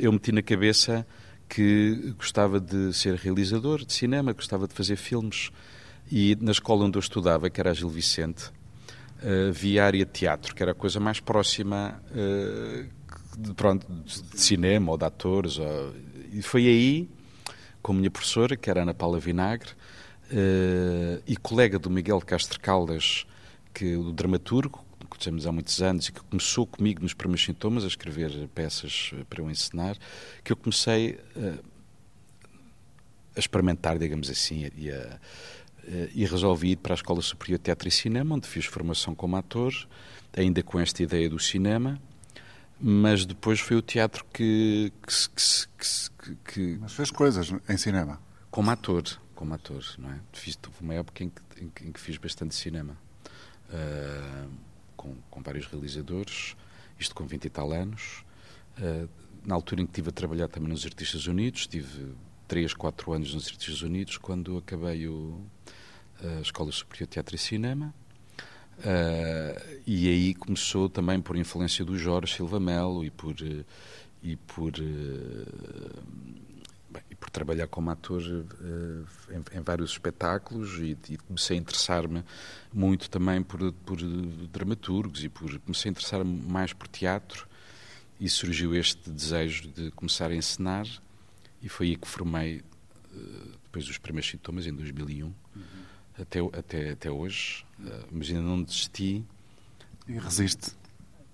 eu meti na cabeça que gostava de ser realizador de cinema, gostava de fazer filmes. E na escola onde eu estudava, que era a Gil Vicente, uh, via a área de teatro, que era a coisa mais próxima uh, de, pronto, de cinema ou de atores. Ou... E foi aí, com a minha professora, que era Ana Paula Vinagre, uh, e colega do Miguel Castro Caldas, que o dramaturgo, conhecemos há muitos anos e que começou comigo nos primeiros sintomas a escrever peças para eu ensinar, que eu comecei a, a experimentar, digamos assim, e, a, e resolvi ir para a Escola Superior de Teatro e Cinema, onde fiz formação como ator, ainda com esta ideia do cinema, mas depois foi o teatro que... que, que, que mas fez coisas em cinema? Como ator, como ator, não é? Fiz, uma época em que, em que, fiz bastante cinema. Uh, com, com vários realizadores, isto com 20 e tal anos. Uh, na altura em que estive a trabalhar também nos Artistas Unidos, estive 3, 4 anos nos Artistas Unidos, quando acabei o, a Escola Superior de Teatro e Cinema. Uh, e aí começou também por influência do Jorge Silva Melo e por, e por uh, Bem, e por trabalhar como ator uh, em, em, vários espetáculos e, e comecei a interessar-me muito também por, por dramaturgos e por comecei a interessar-me mais por teatro e surgiu este desejo de começar a encenar e foi aí que formei uh, depois dos primeiros sintomas em 2001 uhum. até, até, até hoje uh, mas ainda não desisti e resiste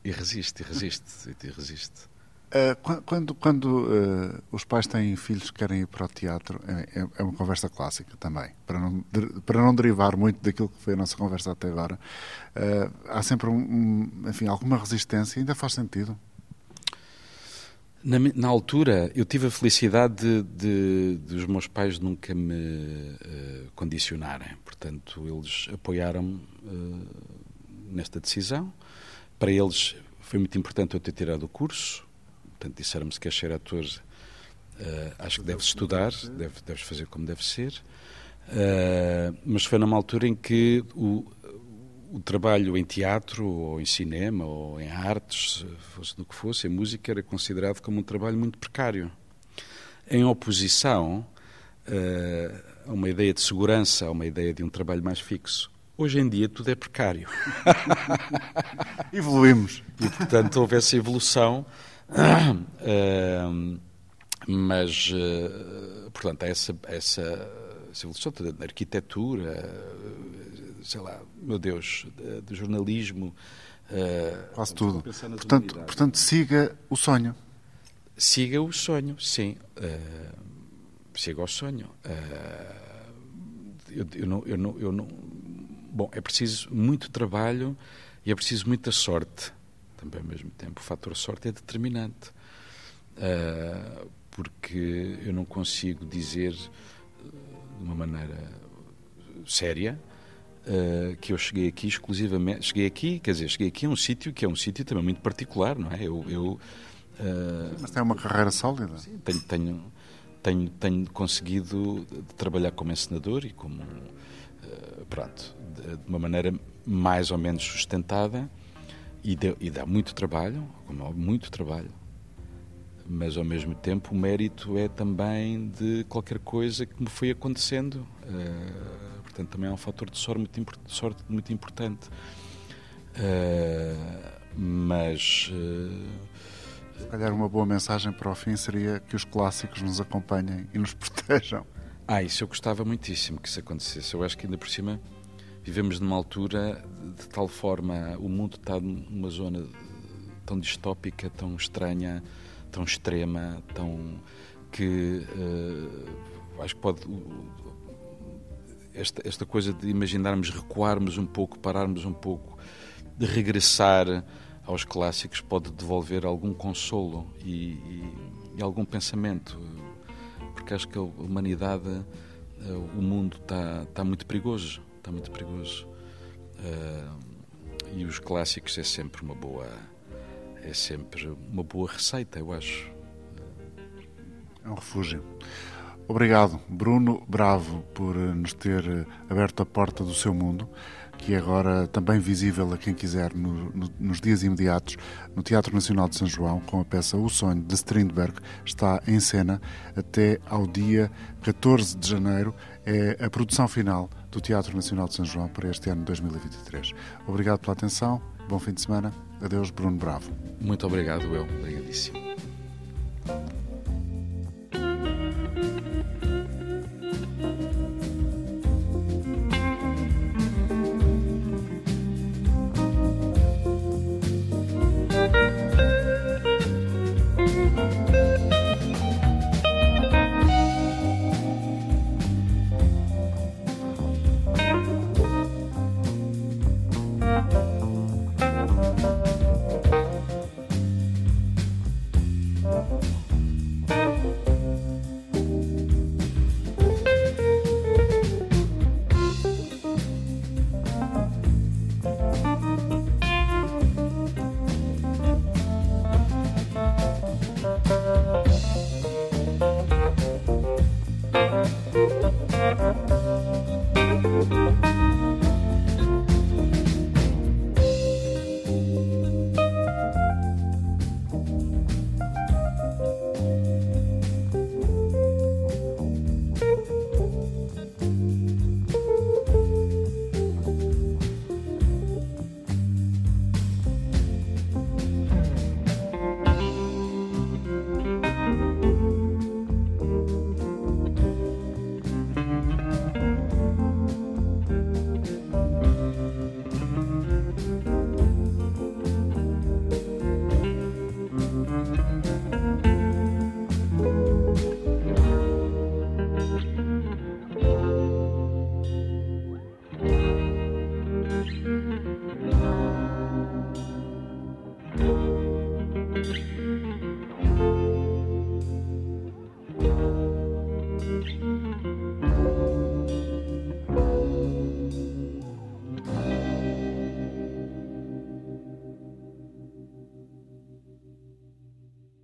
e resiste, e resiste, e resiste. Uh, quando, quando uh, os pais têm filhos que querem ir para o teatro, é, é, é, uma conversa clássica também, para não, para não derivar muito daquilo que foi a nossa conversa até agora. Uh, há sempre um, um, enfim, alguma resistência, ainda faz sentido? Na, na altura, eu tive a felicidade de, de, de os meus pais nunca me condicionarem, portanto, eles apoiaram-me nesta decisão. Para eles foi muito importante eu ter tirado o curso Portanto, disseram-me se queres ser ator, uh, acho que deves estudar, deve, deves fazer como deve ser. Uh, mas foi numa altura em que o, o trabalho em teatro, ou em cinema, ou em artes, fosse do que fosse, em música, era considerado como um trabalho muito precário. Em oposição uh, a uma ideia de segurança, a uma ideia de um trabalho mais fixo. Hoje em dia tudo é precário. *laughs* Evoluímos. E, portanto, houve essa evolução *coughs* mas, uh, portanto, essa, essa civilização da arquitetura, sei lá, meu Deus, do jornalismo. Uh, Quase tudo. Portanto, portanto, siga o sonho. Siga o sonho, sim. Uh, siga o sonho. Uh, eu, eu, não, eu, não, eu não. Bom, é preciso muito trabalho e é preciso muita sorte também ao mesmo tempo. O fator sorte é determinante, uh, porque eu não consigo dizer uh, de uma maneira séria uh, que eu cheguei aqui exclusivamente. Cheguei aqui, quer dizer, cheguei aqui a um sítio que é um sítio também muito particular, não é? Eu. eu Mas tem uma carreira sólida. Sim, tenho, tenho, tenho, tenho conseguido trabalhar como encenador e como. pronto, de, de uma maneira mais ou menos sustentada e, de, e dá muito trabalho, muito trabalho, mas ao mesmo tempo o mérito é também de qualquer coisa que me foi acontecendo. Uh, portanto, também é um fator de sorte muito, sorte muito importante. Uh, mas. Uh, Se calhar uma boa mensagem para o fim seria que os clássicos nos acompanhem e nos *laughs* protejam. Ah, isso eu gostava muitíssimo que isso acontecesse. Eu acho que ainda por cima vivemos numa altura de tal forma, o mundo está numa zona tão distópica, tão estranha, tão extrema, tão que uh, acho que pode esta, esta coisa de imaginarmos recuarmos um pouco, pararmos um pouco, de regressar aos clássicos pode devolver algum consolo e, e, e algum pensamento, porque acho que a humanidade uh, o mundo está tá muito perigoso, está muito perigoso. e os clássicos é sempre uma boa é sempre uma boa receita, eu acho. É um refúgio. Obrigado, Bruno Bravo, por nos ter aberto a porta do seu mundo, que é agora também visível a quem quiser no, no, nos dias imediatos no Teatro Nacional de São João, com a peça O Sonho de Strindberg. Está em cena até ao dia 14 de janeiro. É a produção final do Teatro Nacional de São João para este ano de 2023. Obrigado pela atenção, bom fim de semana. Adeus, Bruno Bravo. Muito obrigado, eu. Obrigadíssimo.